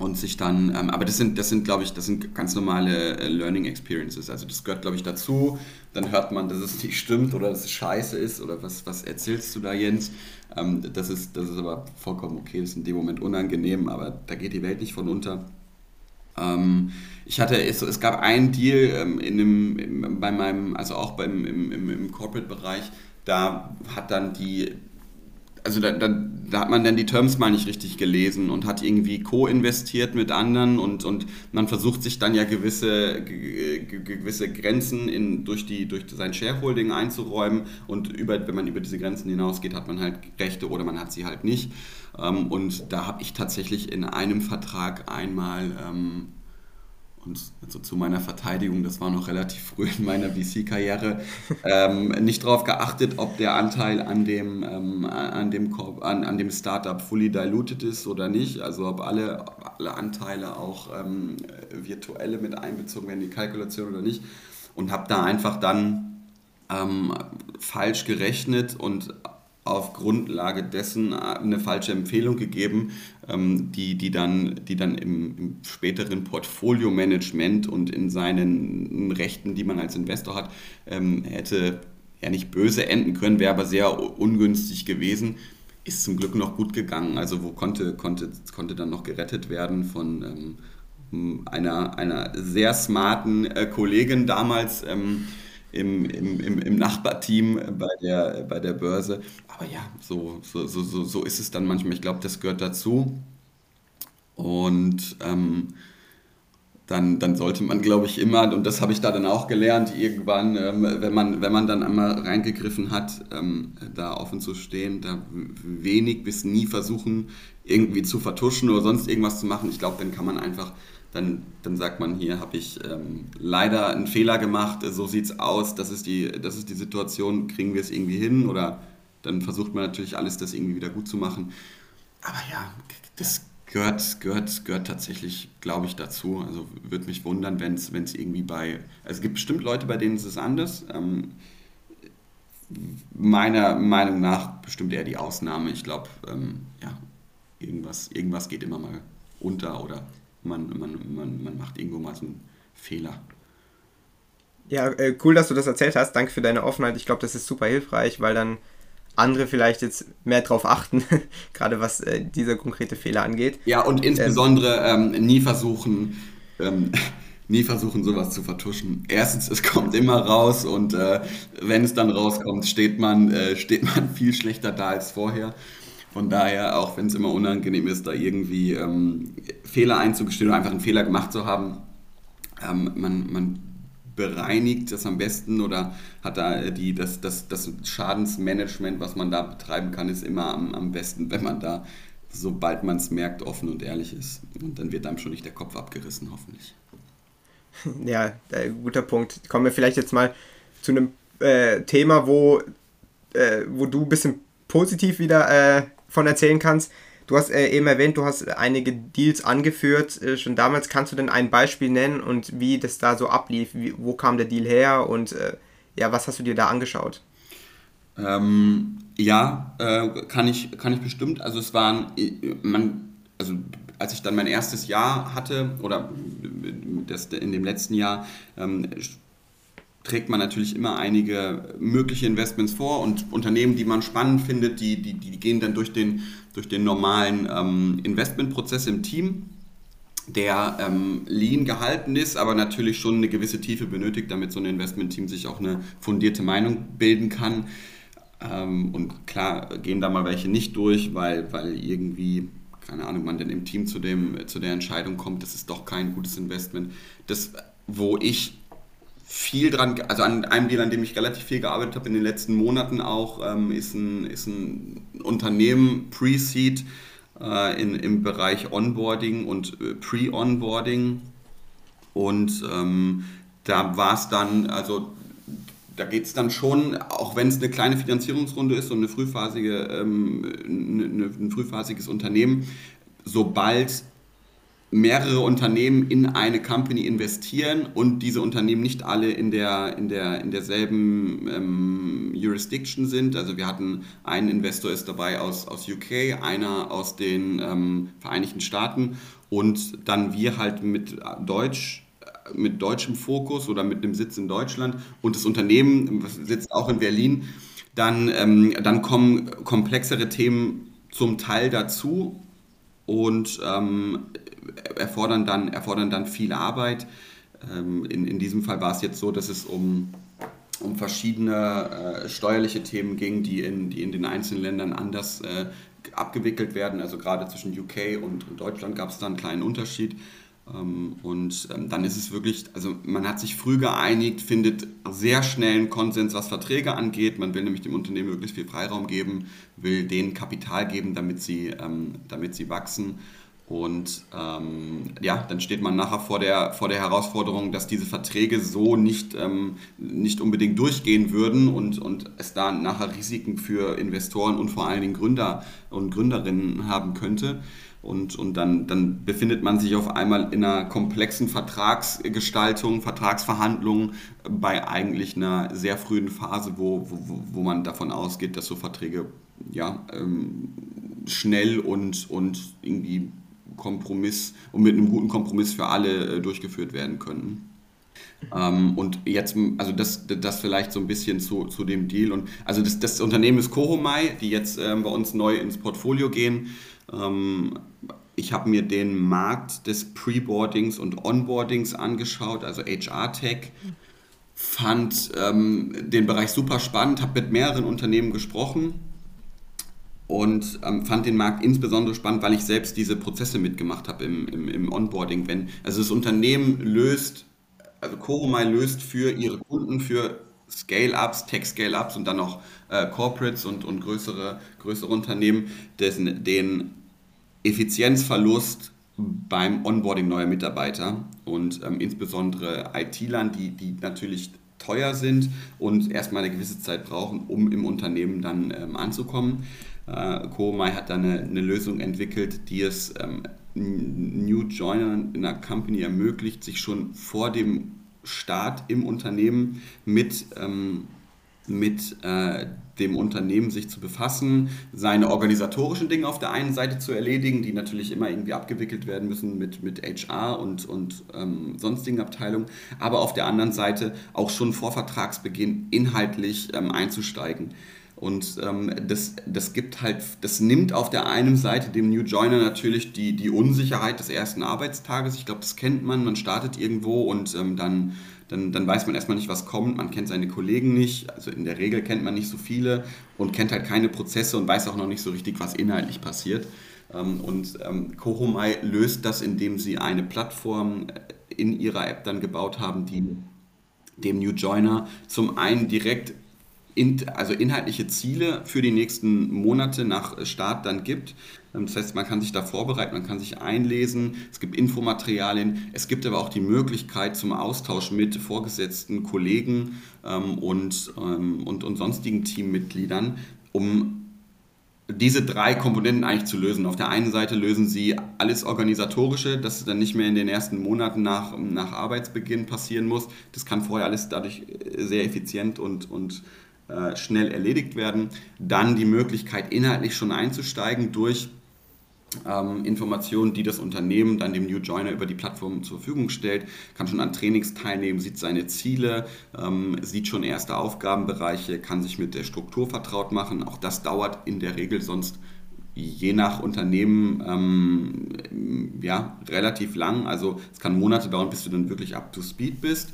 und sich dann, ähm, aber das sind, das sind, glaube ich, das sind ganz normale äh, Learning Experiences. Also das gehört, glaube ich, dazu. Dann hört man, dass es nicht stimmt oder dass es scheiße ist oder was, was erzählst du da, Jens? Ähm, das, ist, das ist aber vollkommen okay, das ist in dem Moment unangenehm, aber da geht die Welt nicht von unter. Ähm, ich hatte, es, es gab einen Deal ähm, in dem, in, bei meinem, also auch beim, im, im, im Corporate-Bereich, da hat dann die also da, da, da, hat man dann die Terms mal nicht richtig gelesen und hat irgendwie co-investiert mit anderen und, und man versucht sich dann ja gewisse, gewisse Grenzen in, durch, die, durch sein Shareholding einzuräumen und über, wenn man über diese Grenzen hinausgeht, hat man halt Rechte oder man hat sie halt nicht. Ähm, und da habe ich tatsächlich in einem Vertrag einmal ähm, und also zu meiner Verteidigung, das war noch relativ früh in meiner VC-Karriere, ähm, nicht darauf geachtet, ob der Anteil an dem, ähm, an, dem an, an dem Startup fully diluted ist oder nicht. Also ob alle, alle Anteile auch ähm, virtuelle mit einbezogen werden, die Kalkulation oder nicht. Und habe da einfach dann ähm, falsch gerechnet und auf Grundlage dessen eine falsche Empfehlung gegeben, ähm, die, die dann, die dann im, im späteren Portfolio-Management und in seinen Rechten, die man als Investor hat, ähm, hätte ja nicht böse enden können, wäre aber sehr ungünstig gewesen. Ist zum Glück noch gut gegangen, also wo konnte, konnte, konnte dann noch gerettet werden von ähm, einer, einer sehr smarten äh, Kollegin damals. Im, im, im, Nachbarteam bei der, bei der Börse. Aber ja, so, so, so, so ist es dann manchmal. Ich glaube, das gehört dazu. Und ähm, dann, dann sollte man, glaube ich, immer, und das habe ich da dann auch gelernt, irgendwann, ähm, wenn, man, wenn man dann einmal reingegriffen hat, ähm, da offen zu stehen, da wenig bis nie versuchen, irgendwie zu vertuschen oder sonst irgendwas zu machen. Ich glaube, dann kann man einfach dann, dann sagt man, hier habe ich ähm, leider einen Fehler gemacht, so sieht es aus, das ist, die, das ist die Situation, kriegen wir es irgendwie hin oder dann versucht man natürlich alles, das irgendwie wieder gut zu machen. Aber ja, das Gehört, gehört, gehört tatsächlich, glaube ich, dazu. Also würde mich wundern, wenn es irgendwie bei. Also es gibt bestimmt Leute, bei denen ist es anders. Ähm, meiner Meinung nach bestimmt eher die Ausnahme. Ich glaube, ähm, ja, irgendwas, irgendwas geht immer mal unter oder man, man, man, man macht irgendwo mal so einen Fehler. Ja, äh, cool, dass du das erzählt hast. Danke für deine Offenheit. Ich glaube, das ist super hilfreich, weil dann andere vielleicht jetzt mehr drauf achten, gerade was äh, dieser konkrete Fehler angeht. Ja, und insbesondere ähm, nie versuchen, ähm, nie versuchen, sowas zu vertuschen. Erstens, es kommt immer raus und äh, wenn es dann rauskommt, steht man, äh, steht man viel schlechter da als vorher. Von daher, auch wenn es immer unangenehm ist, da irgendwie ähm, Fehler einzugestehen oder einfach einen Fehler gemacht zu haben, ähm, man, man bereinigt das am besten oder hat da die, das, das, das Schadensmanagement, was man da betreiben kann, ist immer am, am besten, wenn man da, sobald man es merkt, offen und ehrlich ist. Und dann wird einem schon nicht der Kopf abgerissen, hoffentlich. Ja, äh, guter Punkt. Kommen wir vielleicht jetzt mal zu einem äh, Thema, wo, äh, wo du ein bisschen positiv wieder äh, von erzählen kannst. Du hast äh, eben erwähnt, du hast einige Deals angeführt. Äh, schon damals kannst du denn ein Beispiel nennen und wie das da so ablief? Wie, wo kam der Deal her und äh, ja, was hast du dir da angeschaut? Ähm, ja, äh, kann, ich, kann ich bestimmt. Also es waren, äh, man, also als ich dann mein erstes Jahr hatte oder das, in dem letzten Jahr, ähm, trägt man natürlich immer einige mögliche Investments vor und Unternehmen, die man spannend findet, die, die, die gehen dann durch den, durch den normalen ähm, Investmentprozess im Team, der ähm, lean gehalten ist, aber natürlich schon eine gewisse Tiefe benötigt, damit so ein Investmentteam sich auch eine fundierte Meinung bilden kann. Ähm, und klar gehen da mal welche nicht durch, weil, weil irgendwie keine Ahnung, man denn im Team zu, dem, zu der Entscheidung kommt, das ist doch kein gutes Investment. Das, wo ich viel dran, also an einem Deal, an dem ich relativ viel gearbeitet habe in den letzten Monaten auch, ähm, ist, ein, ist ein Unternehmen, Pre-Seed, äh, in, im Bereich Onboarding und äh, Pre-Onboarding. Und ähm, da war es dann, also da geht es dann schon, auch wenn es eine kleine Finanzierungsrunde ist und eine frühphasige, ähm, eine, ein frühphasiges Unternehmen, sobald mehrere Unternehmen in eine Company investieren und diese Unternehmen nicht alle in, der, in, der, in derselben ähm, Jurisdiction sind. Also wir hatten einen Investor ist dabei aus, aus UK, einer aus den ähm, Vereinigten Staaten und dann wir halt mit Deutsch mit deutschem Fokus oder mit einem Sitz in Deutschland und das Unternehmen sitzt auch in Berlin, dann, ähm, dann kommen komplexere Themen zum Teil dazu und ähm, erfordern, dann, erfordern dann viel Arbeit. Ähm, in, in diesem Fall war es jetzt so, dass es um, um verschiedene äh, steuerliche Themen ging, die in, die in den einzelnen Ländern anders äh, abgewickelt werden. Also gerade zwischen UK und, Deutschland gab es da einen kleinen Unterschied. Ähm, und ähm, dann ist es wirklich, also man hat sich früh geeinigt, findet sehr schnell einen Konsens, was Verträge angeht. Man will nämlich dem Unternehmen möglichst viel Freiraum geben, will denen Kapital geben, damit sie, ähm, damit sie wachsen. Und ähm, ja, dann steht man nachher vor der, vor der Herausforderung, dass diese Verträge so nicht, ähm, nicht unbedingt durchgehen würden und, und es da nachher Risiken für Investoren und vor allen Dingen Gründer und Gründerinnen haben könnte. Und, und dann, dann befindet man sich auf einmal in einer komplexen Vertragsgestaltung, Vertragsverhandlungen bei eigentlich einer sehr frühen Phase, wo, wo, wo man davon ausgeht, dass so Verträge ja, ähm, schnell und, und irgendwie Kompromiss und mit einem guten Kompromiss für alle äh, durchgeführt werden können. Ähm, und jetzt, also das, das vielleicht so ein bisschen zu, zu dem Deal. Und also das, das Unternehmen ist Koromai, die jetzt ähm, bei uns neu ins Portfolio gehen. Ähm, ich habe mir den Markt des Preboardings und Onboardings angeschaut, also HR-Tech. Fand ähm, den Bereich super spannend, habe mit mehreren Unternehmen gesprochen und ähm, fand den Markt insbesondere spannend, weil ich selbst diese Prozesse mitgemacht habe im, im, im Onboarding. Wenn, also das Unternehmen löst, also Coromai löst für ihre Kunden, für Scale-Ups, Tech-Scale-Ups und dann noch äh, Corporates und, und größere, größere Unternehmen dessen, den Effizienzverlust beim Onboarding neuer Mitarbeiter und ähm, insbesondere IT-Lern, die, die natürlich teuer sind und erstmal eine gewisse Zeit brauchen, um im Unternehmen dann ähm, anzukommen. Äh, Komai hat da eine, eine, Lösung entwickelt, die es ähm, New Joiner in einer Company ermöglicht, sich schon vor dem Start im Unternehmen mit, ähm, mit äh, dem Unternehmen sich zu befassen, seine organisatorischen Dinge auf der einen Seite zu erledigen, die natürlich immer irgendwie abgewickelt werden müssen mit, mit HR und, und ähm, sonstigen Abteilungen, aber auf der anderen Seite auch schon vor Vertragsbeginn inhaltlich ähm, einzusteigen. Und ähm, das, das gibt halt, das nimmt auf der einen Seite dem New Joiner natürlich die, die Unsicherheit des ersten Arbeitstages. Ich glaube, das kennt man. Man startet irgendwo und ähm, dann, dann, dann weiß man erstmal nicht, was kommt. Man kennt seine Kollegen nicht. Also in der Regel kennt man nicht so viele und kennt halt keine Prozesse und weiß auch noch nicht so richtig, was inhaltlich passiert. Ähm, und ähm, Kohomai löst das, indem sie eine Plattform in ihrer App dann gebaut haben, die dem New Joiner zum einen direkt in, also inhaltliche Ziele für die nächsten Monate nach Start dann gibt. Ähm, das heißt, man kann sich da vorbereiten, man kann sich einlesen, es gibt Infomaterialien, es gibt aber auch die Möglichkeit zum Austausch mit vorgesetzten Kollegen ähm, und, ähm, und, und sonstigen Teammitgliedern, um diese drei Komponenten eigentlich zu lösen. Auf der einen Seite lösen sie alles Organisatorische, das dann nicht mehr in den ersten Monaten nach, nach Arbeitsbeginn passieren muss. Das kann vorher alles dadurch äh, sehr effizient und, und äh, schnell erledigt werden. Dann die Möglichkeit, inhaltlich schon einzusteigen durch ähm, Informationen, die das Unternehmen dann dem New Joiner über die Plattform zur Verfügung stellt, kann schon an Trainings teilnehmen, sieht seine Ziele, ähm, sieht schon erste Aufgabenbereiche, kann sich mit der Struktur vertraut machen. Auch das dauert in der Regel sonst je nach Unternehmen ähm, ja, relativ lang. Also es kann Monate dauern, bis du dann wirklich up to speed bist.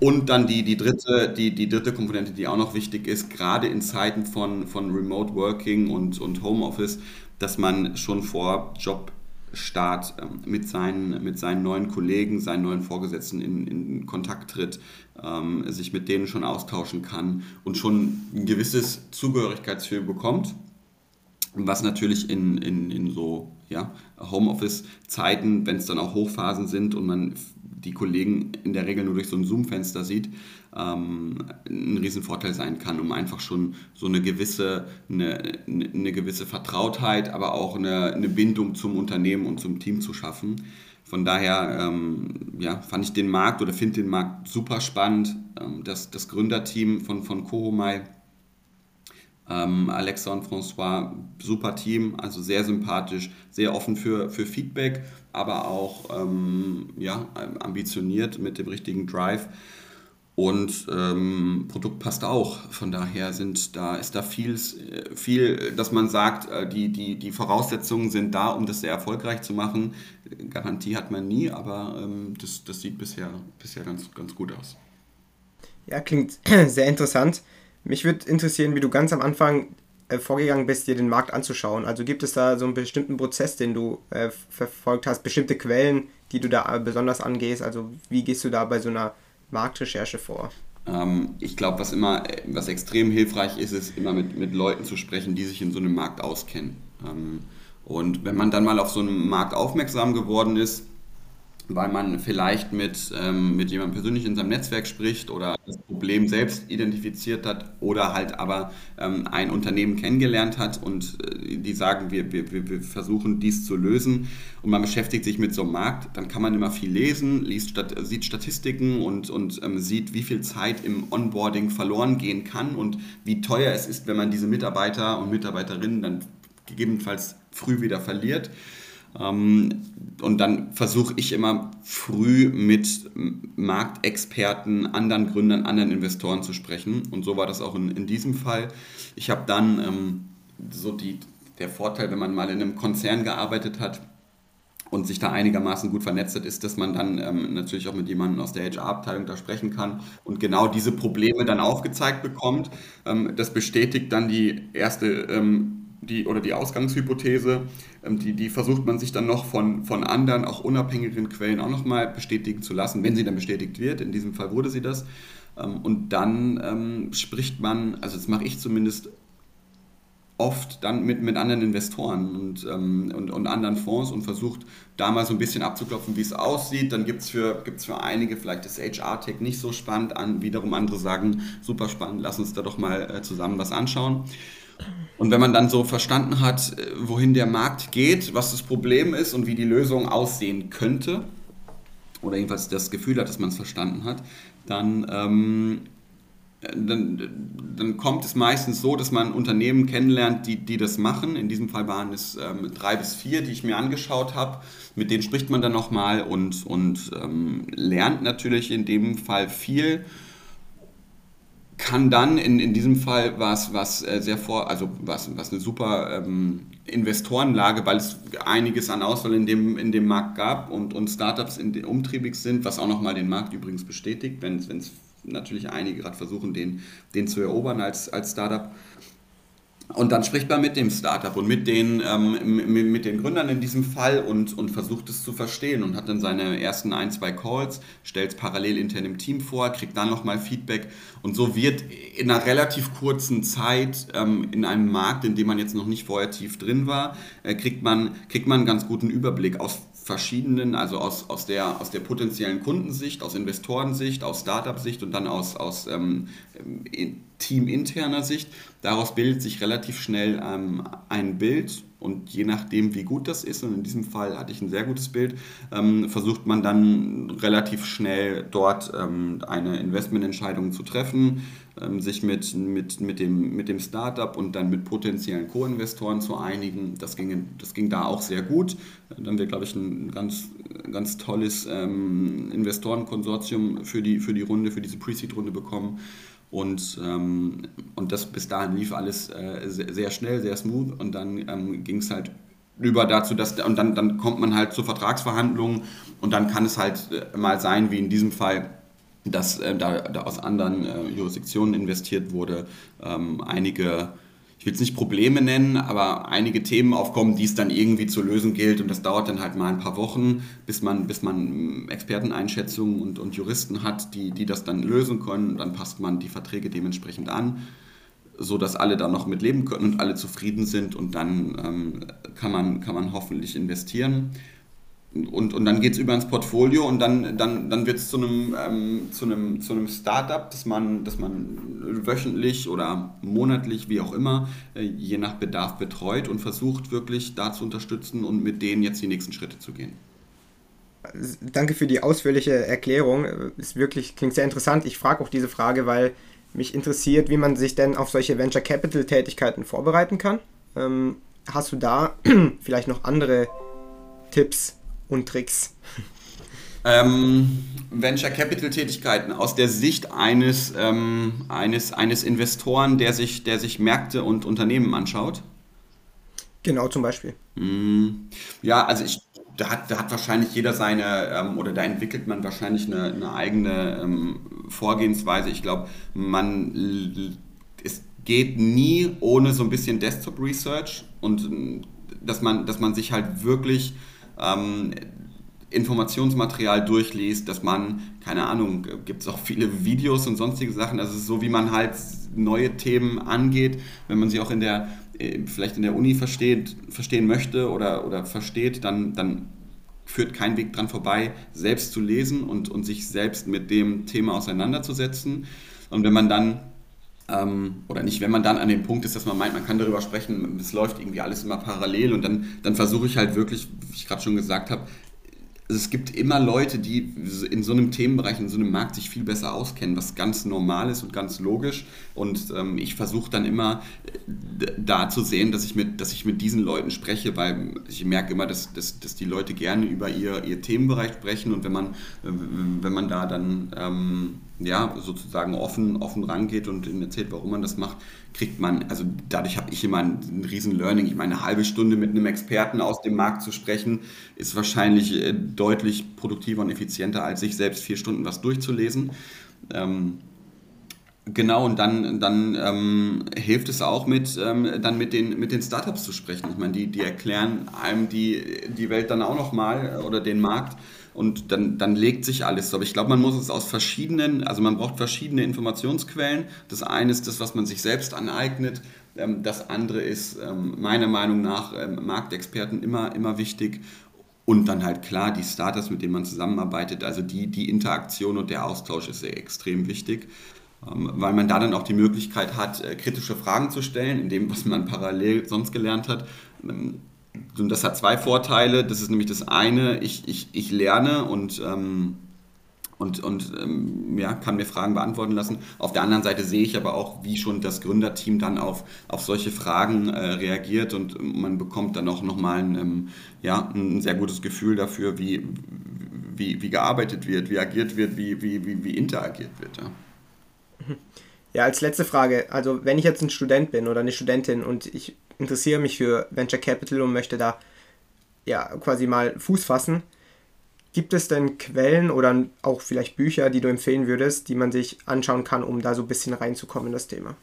Und dann die, die, dritte, die, die dritte Komponente, die auch noch wichtig ist, gerade in Zeiten von, von Remote Working und, und Homeoffice, dass man schon vor Jobstart ähm, mit, seinen, mit seinen neuen Kollegen, seinen neuen Vorgesetzten in, in Kontakt tritt, ähm, sich mit denen schon austauschen kann und schon ein gewisses Zugehörigkeitsgefühl bekommt. Was natürlich in, in, in so ja, Homeoffice-Zeiten, wenn es dann auch Hochphasen sind und man die Kollegen in der Regel nur durch so ein Zoom-Fenster sieht, ähm, ein Riesenvorteil sein kann, um einfach schon so eine gewisse, eine, eine gewisse Vertrautheit, aber auch eine, eine Bindung zum Unternehmen und zum Team zu schaffen. Von daher ähm, ja, fand ich den Markt oder finde den Markt super spannend. Ähm, das, das Gründerteam von, von Kohomai ähm, Alexa und François, super Team, also sehr sympathisch, sehr offen für, für Feedback, aber auch ähm, ja, ambitioniert mit dem richtigen Drive. Und ähm, Produkt passt auch. Von daher sind da, ist da viel, viel, dass man sagt, äh, die, die, die Voraussetzungen sind da, um das sehr erfolgreich zu machen. Garantie hat man nie, aber ähm, das, das sieht bisher, bisher ganz, ganz gut aus. Ja, klingt sehr interessant. Mich würde interessieren, wie du ganz am Anfang äh, vorgegangen bist, dir den Markt anzuschauen. Also gibt es da so einen bestimmten Prozess, den du äh, verfolgt hast, bestimmte Quellen, die du da besonders angehst? Also wie gehst du da bei so einer Marktrecherche vor? Ähm, ich glaube, was immer, was extrem hilfreich ist, ist immer mit, mit Leuten zu sprechen, die sich in so einem Markt auskennen. Ähm, und wenn man dann mal auf so einen Markt aufmerksam geworden ist, weil man vielleicht mit, ähm, mit jemandem persönlich in seinem Netzwerk spricht oder das Problem selbst identifiziert hat oder halt aber ähm, ein Unternehmen kennengelernt hat und äh, die sagen, wir, wir, wir versuchen dies zu lösen und man beschäftigt sich mit so einem Markt, dann kann man immer viel lesen, liest, stat sieht Statistiken und, und ähm, sieht, wie viel Zeit im Onboarding verloren gehen kann und wie teuer es ist, wenn man diese Mitarbeiter und Mitarbeiterinnen dann gegebenenfalls früh wieder verliert. Ähm, und dann versuche ich immer früh mit Marktexperten, anderen Gründern, anderen Investoren zu sprechen. Und so war das auch in, in diesem Fall. Ich habe dann ähm, so die, der Vorteil, wenn man mal in einem Konzern gearbeitet hat, und sich da einigermaßen gut vernetzt hat, ist, dass man dann ähm, natürlich auch mit jemandem aus der HR-Abteilung da sprechen kann und genau diese Probleme dann aufgezeigt bekommt. Ähm, das bestätigt dann die erste ähm, die, oder die Ausgangshypothese, ähm, die, die versucht man sich dann noch von, von anderen, auch unabhängigen Quellen auch nochmal bestätigen zu lassen, wenn sie dann bestätigt wird. In diesem Fall wurde sie das. Ähm, und dann ähm, spricht man, also das mache ich zumindest oft dann mit, mit anderen Investoren und, ähm, und, und anderen Fonds und versucht da mal so ein bisschen abzuklopfen, wie es aussieht. Dann gibt es für, gibt's für einige vielleicht das HR-Tech nicht so spannend an, wiederum andere sagen, super spannend, lass uns da doch mal äh, zusammen was anschauen. Und wenn man dann so verstanden hat, wohin der Markt geht, was das Problem ist und wie die Lösung aussehen könnte, oder jedenfalls das Gefühl hat, dass man es verstanden hat, dann, ähm, dann, dann, kommt es meistens so, dass man Unternehmen kennenlernt, die, die das machen. In diesem Fall waren es ähm, drei bis vier, die ich mir angeschaut habe. Mit denen spricht man dann nochmal und, und ähm, lernt natürlich in dem Fall viel kann dann in, in diesem Fall was, was äh, sehr vor, also was, was eine super ähm, Investorenlage, weil es einiges an Auswahl in dem, in dem Markt gab und, und Startups in den, umtriebig sind, was auch nochmal den Markt übrigens bestätigt, wenn es natürlich einige gerade versuchen, den, den zu erobern als, als Startup. Und dann spricht man mit dem Startup und mit den, ähm, mit den Gründern in diesem Fall und, und versucht es zu verstehen und hat dann seine ersten ein, zwei Calls, stellt es parallel intern im Team vor, kriegt dann nochmal Feedback. Und so wird in einer relativ kurzen Zeit ähm, in einem Markt, in dem man jetzt noch nicht vorher tief drin war, äh, kriegt, man, kriegt man einen ganz guten Überblick aus verschiedenen, also aus, aus, der, aus der potenziellen Kundensicht, aus Investorensicht, aus Startup-Sicht und dann aus, aus ähm, teaminterner Sicht. Daraus bildet sich relativ schnell ähm, ein Bild und je nachdem, wie gut das ist, und in diesem Fall hatte ich ein sehr gutes Bild, ähm, versucht man dann relativ schnell dort ähm, eine Investmententscheidung zu treffen, ähm, sich mit, mit, mit, dem, mit dem Startup und dann mit potenziellen Co-Investoren zu einigen. Das ging, das ging da auch sehr gut. Dann haben wir, glaube ich, ein ganz, ganz tolles ähm, Investorenkonsortium für die, für die Runde, für diese Pre-Seed-Runde bekommen. Und, ähm, und das bis dahin lief alles äh, sehr, sehr, schnell, sehr smooth. Und dann ähm, ging es halt über dazu, dass und dann, dann kommt man halt zu Vertragsverhandlungen. Und dann kann es halt äh, mal sein, wie in diesem Fall, dass äh, da, da, aus anderen äh, Jurisdiktionen investiert wurde, ähm, einige ich will es nicht Probleme nennen, aber einige Themen aufkommen, die es dann irgendwie zu lösen gilt. Und das dauert dann halt mal ein paar Wochen, bis man, bis man Experteneinschätzungen und, und Juristen hat, die, die das dann lösen können. Und dann passt man die Verträge dementsprechend an, sodass alle dann noch mit leben können und alle zufrieden sind. Und dann ähm, kann, man, kann man hoffentlich investieren und, und dann geht es über ins Portfolio und dann, dann, dann wird es zu einem, ähm, zu einem, zu einem Startup, das man, das man wöchentlich oder monatlich, wie auch immer, äh, je nach Bedarf betreut und versucht wirklich da zu unterstützen und mit denen jetzt die nächsten Schritte zu gehen. Danke für die ausführliche Erklärung. Ist wirklich, klingt sehr interessant. Ich frage auch diese Frage, weil mich interessiert, wie man sich denn auf solche Venture Capital Tätigkeiten vorbereiten kann. Ähm, hast du da vielleicht noch andere Tipps, und Tricks? Ähm, Venture Capital Tätigkeiten aus der Sicht eines, ähm, eines, eines Investoren, der sich, der sich Märkte und Unternehmen anschaut. Genau, zum Beispiel. Mm, ja, also ich, da hat, da hat wahrscheinlich jeder seine, ähm, oder da entwickelt man wahrscheinlich eine, eine eigene ähm, Vorgehensweise. Ich glaube, man, es geht nie ohne so ein bisschen Desktop Research und dass man, dass man sich halt wirklich ähm, Informationsmaterial durchliest, dass man, keine Ahnung, gibt es auch viele Videos und sonstige Sachen, also so wie man halt neue Themen angeht, wenn man sie auch in der, äh, vielleicht in der Uni versteht, verstehen möchte oder, oder versteht, dann, dann führt kein Weg dran vorbei, selbst zu lesen und, und sich selbst mit dem Thema auseinanderzusetzen. Und wenn man dann ähm, oder nicht, wenn man dann an dem Punkt ist, dass man meint, man kann darüber sprechen, es läuft irgendwie alles immer parallel und dann, dann versuche ich halt wirklich, wie ich gerade schon gesagt habe, es gibt immer Leute, die in so einem Themenbereich, in so einem Markt sich viel besser auskennen, was ganz normal ist und ganz logisch. Und ähm, ich versuche dann immer äh, da zu sehen, dass ich, mit, dass ich mit diesen Leuten spreche, weil ich merke immer, dass, dass, dass die Leute gerne über ihr, ihr Themenbereich sprechen und wenn man, äh, wenn man da dann ähm, ja, sozusagen offen, offen rangeht und ihnen erzählt, warum man das macht, kriegt man, also dadurch habe ich immer ein, ein riesen Learning. Ich meine, eine halbe Stunde mit einem Experten aus dem Markt zu sprechen, ist wahrscheinlich äh, deutlich produktiver und effizienter, als sich selbst vier Stunden was durchzulesen. Ähm, Genau, und dann, dann ähm, hilft es auch mit, ähm, dann mit den, mit den Startups zu sprechen. Ich meine, die, die erklären einem die, die Welt dann auch nochmal oder den Markt und dann, dann legt sich alles so. Aber ich glaube, man muss es aus verschiedenen, also man braucht verschiedene Informationsquellen. Das eine ist das, was man sich selbst aneignet. Ähm, das andere ist ähm, meiner Meinung nach ähm, Marktexperten immer, immer wichtig. Und dann halt klar die Startups, mit denen man zusammenarbeitet. Also die, die Interaktion und der Austausch ist extrem wichtig. weil man da dann auch die Möglichkeit hat, äh, kritische Fragen zu stellen, in dem, was man parallel sonst gelernt hat. Und das hat zwei Vorteile. Das ist nämlich das eine, ich, ich, ich lerne und, ähm, und, und ähm, ja, kann mir Fragen beantworten lassen. Auf der anderen Seite sehe ich aber auch, wie schon das Gründerteam dann auf, auf solche Fragen äh, reagiert und man bekommt dann auch nochmal ein, ähm, ja, ein sehr gutes Gefühl dafür, wie, wie, wie gearbeitet wird, wie agiert wird, wie, wie, wie, wie interagiert wird. Ja. Ja, als letzte Frage, also wenn ich jetzt ein Student bin oder eine Studentin und ich interessiere mich für Venture Capital und möchte da ja quasi mal Fuß fassen, gibt es denn Quellen oder auch vielleicht Bücher, die du empfehlen würdest, die man sich anschauen kann, um da so ein bisschen reinzukommen in das Thema?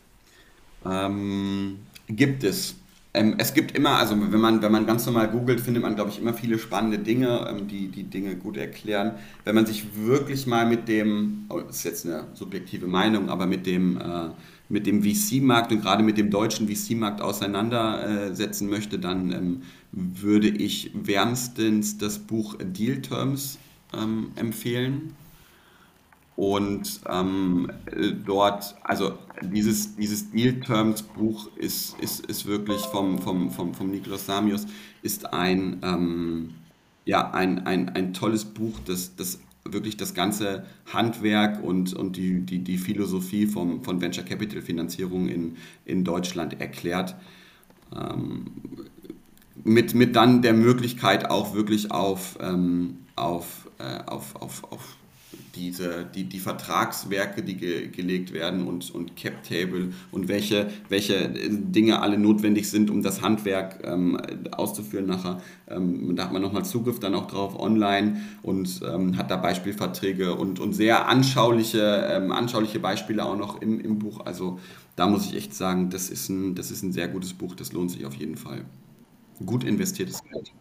Ähm, gibt es. Ähm, es gibt immer, also wenn man, wenn man ganz normal googelt, findet man, glaube ich, immer viele spannende Dinge, ähm, die die Dinge gut erklären. Wenn man sich wirklich mal mit dem, oh, das ist jetzt eine subjektive Meinung, aber mit dem, äh, mit dem VC-Markt und gerade mit dem deutschen VC-Markt auseinandersetzen möchte, dann ähm, würde ich wärmstens das Buch Deal Terms ähm, empfehlen. Und ähm, dort, also dieses, dieses Deal Terms Buch ist, ist, ist wirklich vom, vom, vom, vom Niklas Samios, ist ein, ähm, ja, ein, ein, ein tolles Buch, das, das wirklich das ganze Handwerk und, und die, die, die Philosophie vom, von Venture Capital Finanzierung in, in Deutschland erklärt. Ähm, mit, mit dann der Möglichkeit auch wirklich auf, ähm, auf, äh, auf, auf, auf diese, die, die Vertragswerke, die ge, gelegt werden und, und Cap Table und welche, welche Dinge alle notwendig sind, um das Handwerk ähm, auszuführen nachher. Ähm, da hat man nochmal Zugriff dann auch drauf online und ähm, hat da Beispielverträge und, und sehr anschauliche, ähm, anschauliche Beispiele auch noch im, im Buch. Also da muss ich echt sagen, das ist, ein, das ist ein sehr gutes Buch, das lohnt sich auf jeden Fall. Gut investiertes Geld.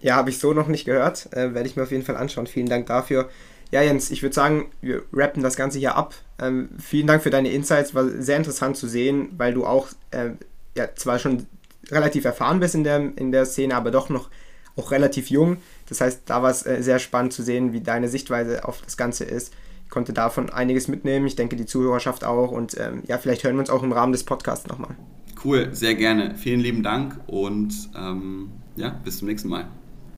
Ja, habe ich so noch nicht gehört. Äh, werde ich mir auf jeden Fall anschauen. Vielen Dank dafür. Ja, Jens, ich würde sagen, wir rappen das Ganze hier ab. Ähm, vielen Dank für deine Insights. War sehr interessant zu sehen, weil du auch äh, ja, zwar schon relativ erfahren bist in der, in der Szene, aber doch noch auch relativ jung. Das heißt, da war es äh, sehr spannend zu sehen, wie deine Sichtweise auf das Ganze ist. Ich konnte davon einiges mitnehmen. Ich denke, die Zuhörerschaft auch. Und ähm, ja, vielleicht hören wir uns auch im Rahmen des Podcasts nochmal. Cool, sehr gerne. Vielen lieben Dank und ähm, ja, bis zum nächsten Mal.